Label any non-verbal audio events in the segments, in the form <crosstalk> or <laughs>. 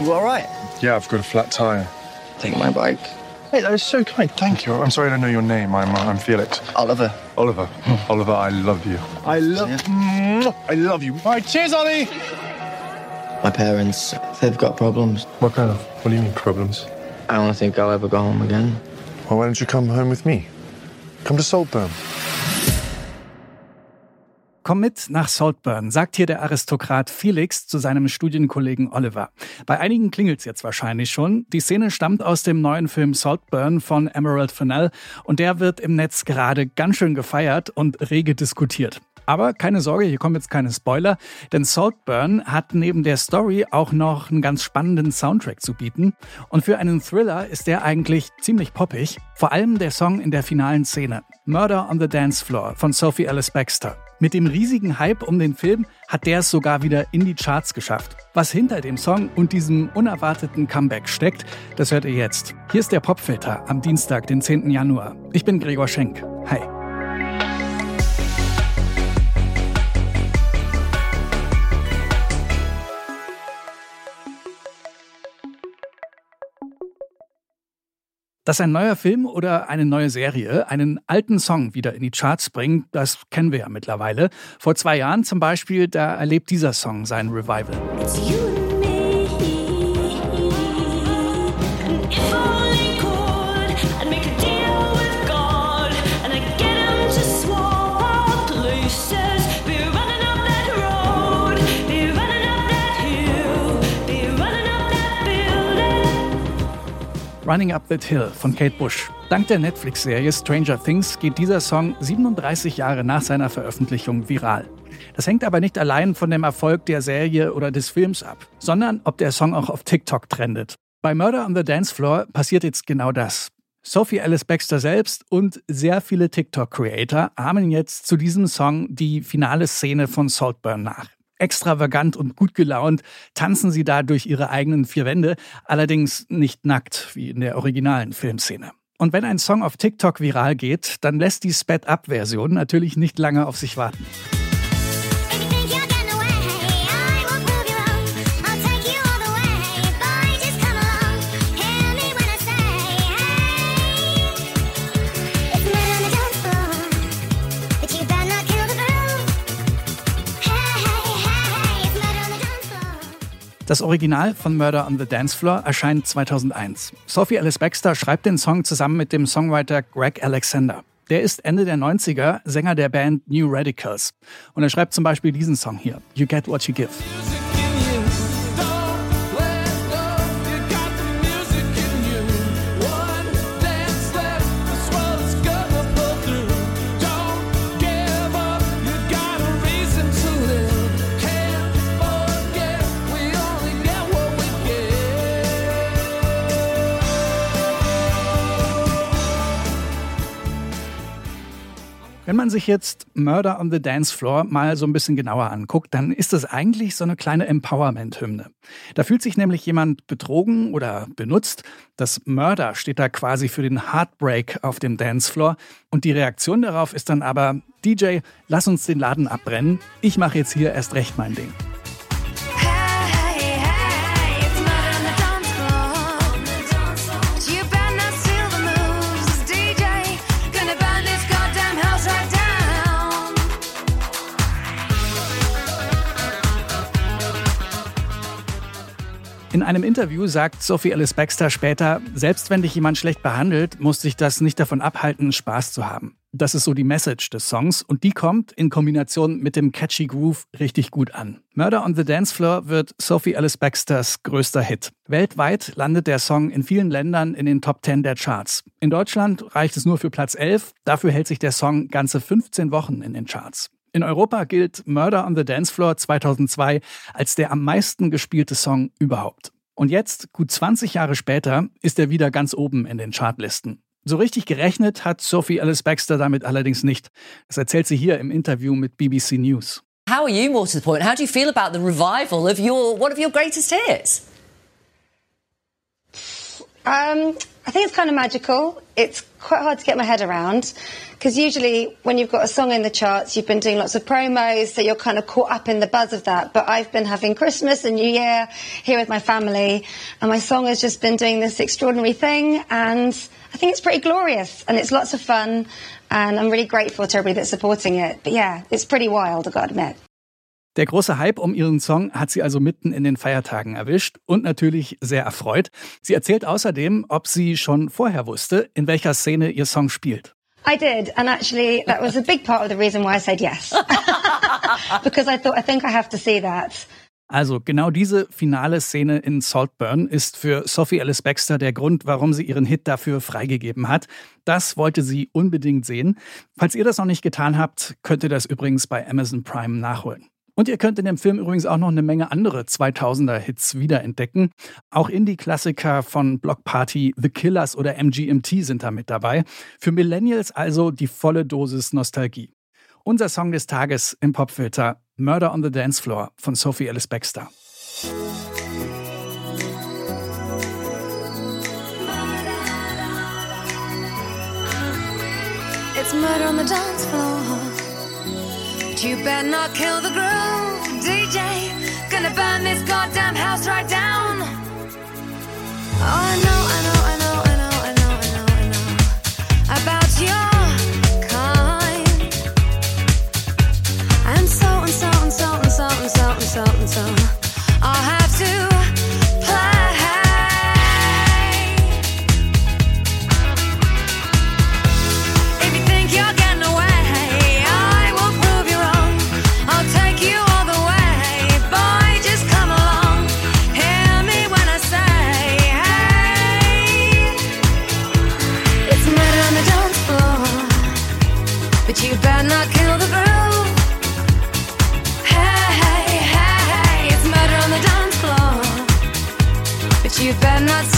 You all right? Yeah, I've got a flat tire. Take my bike. Hey, that is so kind. Thank you. I'm sorry I don't know your name. I'm uh, I'm Felix. Oliver. Oliver. Oliver, I love you. I love. I love you. All right, cheers, Ollie. My parents, they've got problems. What kind of? What do you mean problems? I don't think I'll ever go home again. Well, why don't you come home with me? Come to Saltburn. Komm mit nach Saltburn, sagt hier der Aristokrat Felix zu seinem Studienkollegen Oliver. Bei einigen klingelt's jetzt wahrscheinlich schon. Die Szene stammt aus dem neuen Film Saltburn von Emerald Fennell und der wird im Netz gerade ganz schön gefeiert und rege diskutiert. Aber keine Sorge, hier kommen jetzt keine Spoiler, denn Saltburn hat neben der Story auch noch einen ganz spannenden Soundtrack zu bieten. Und für einen Thriller ist der eigentlich ziemlich poppig. Vor allem der Song in der finalen Szene. Murder on the Dance Floor von Sophie Alice Baxter. Mit dem riesigen Hype um den Film hat der es sogar wieder in die Charts geschafft. Was hinter dem Song und diesem unerwarteten Comeback steckt, das hört ihr jetzt. Hier ist der Popfilter am Dienstag, den 10. Januar. Ich bin Gregor Schenk. Hi. Dass ein neuer Film oder eine neue Serie einen alten Song wieder in die Charts bringt, das kennen wir ja mittlerweile. Vor zwei Jahren zum Beispiel, da erlebt dieser Song sein Revival. Running Up That Hill von Kate Bush. Dank der Netflix-Serie Stranger Things geht dieser Song 37 Jahre nach seiner Veröffentlichung viral. Das hängt aber nicht allein von dem Erfolg der Serie oder des Films ab, sondern ob der Song auch auf TikTok trendet. Bei Murder on the Dance Floor passiert jetzt genau das. Sophie Alice Baxter selbst und sehr viele TikTok-Creator ahmen jetzt zu diesem Song die finale Szene von Saltburn nach. Extravagant und gut gelaunt tanzen sie da durch ihre eigenen vier Wände, allerdings nicht nackt wie in der originalen Filmszene. Und wenn ein Song auf TikTok viral geht, dann lässt die Sped-Up-Version natürlich nicht lange auf sich warten. Das Original von Murder on the Dance Floor erscheint 2001. Sophie Alice Baxter schreibt den Song zusammen mit dem Songwriter Greg Alexander. Der ist Ende der 90er Sänger der Band New Radicals. Und er schreibt zum Beispiel diesen Song hier, You Get What You Give. Wenn man sich jetzt Murder on the Dance Floor mal so ein bisschen genauer anguckt, dann ist das eigentlich so eine kleine Empowerment-Hymne. Da fühlt sich nämlich jemand betrogen oder benutzt. Das Murder steht da quasi für den Heartbreak auf dem Dancefloor. Und die Reaktion darauf ist dann aber, DJ, lass uns den Laden abbrennen. Ich mache jetzt hier erst recht mein Ding. Einem Interview sagt Sophie Alice Baxter später, selbst wenn dich jemand schlecht behandelt, muss dich das nicht davon abhalten, Spaß zu haben. Das ist so die Message des Songs und die kommt in Kombination mit dem catchy Groove richtig gut an. Murder on the Dance Floor wird Sophie Alice Baxters größter Hit. Weltweit landet der Song in vielen Ländern in den Top 10 der Charts. In Deutschland reicht es nur für Platz 11, dafür hält sich der Song ganze 15 Wochen in den Charts. In Europa gilt Murder on the Dance Floor 2002 als der am meisten gespielte Song überhaupt. Und jetzt, gut 20 Jahre später, ist er wieder ganz oben in den Chartlisten. So richtig gerechnet hat Sophie Alice Baxter damit allerdings nicht. Das erzählt sie hier im Interview mit BBC News. How are you, more to the point? How do you feel about the revival of your one of your greatest hits? Um, I think it's kind of magical. It's quite hard to get my head around because usually when you've got a song in the charts, you've been doing lots of promos, so you're kind of caught up in the buzz of that. But I've been having Christmas and New Year here with my family, and my song has just been doing this extraordinary thing, and I think it's pretty glorious and it's lots of fun, and I'm really grateful to everybody that's supporting it. But yeah, it's pretty wild, I've got to admit. Der große Hype um ihren Song hat sie also mitten in den Feiertagen erwischt und natürlich sehr erfreut. Sie erzählt außerdem, ob sie schon vorher wusste, in welcher Szene ihr Song spielt. I did, and actually, that was a big part of the reason why I said yes. <laughs> because I thought, I think I have to see that. Also genau diese finale Szene in Saltburn ist für Sophie Alice Baxter der Grund, warum sie ihren Hit dafür freigegeben hat. Das wollte sie unbedingt sehen. Falls ihr das noch nicht getan habt, könnt ihr das übrigens bei Amazon Prime nachholen. Und ihr könnt in dem Film übrigens auch noch eine Menge andere 2000er-Hits wiederentdecken. Auch Indie-Klassiker von Block Party, The Killers oder MGMT sind da mit dabei. Für Millennials also die volle Dosis Nostalgie. Unser Song des Tages im Popfilter Murder on the Dance Floor von Sophie Alice Baxter. It's murder on the dance floor. But you better not kill the groove, DJ. Gonna burn this goddamn house right down. Oh, I know, I know, You better not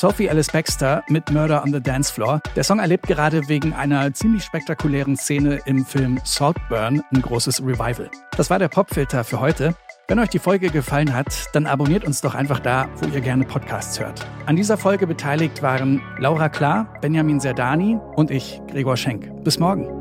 Sophie Alice Baxter mit Murder on the Dance Floor. Der Song erlebt gerade wegen einer ziemlich spektakulären Szene im Film Saltburn ein großes Revival. Das war der Popfilter für heute. Wenn euch die Folge gefallen hat, dann abonniert uns doch einfach da, wo ihr gerne Podcasts hört. An dieser Folge beteiligt waren Laura Klar, Benjamin Serdani und ich, Gregor Schenk. Bis morgen.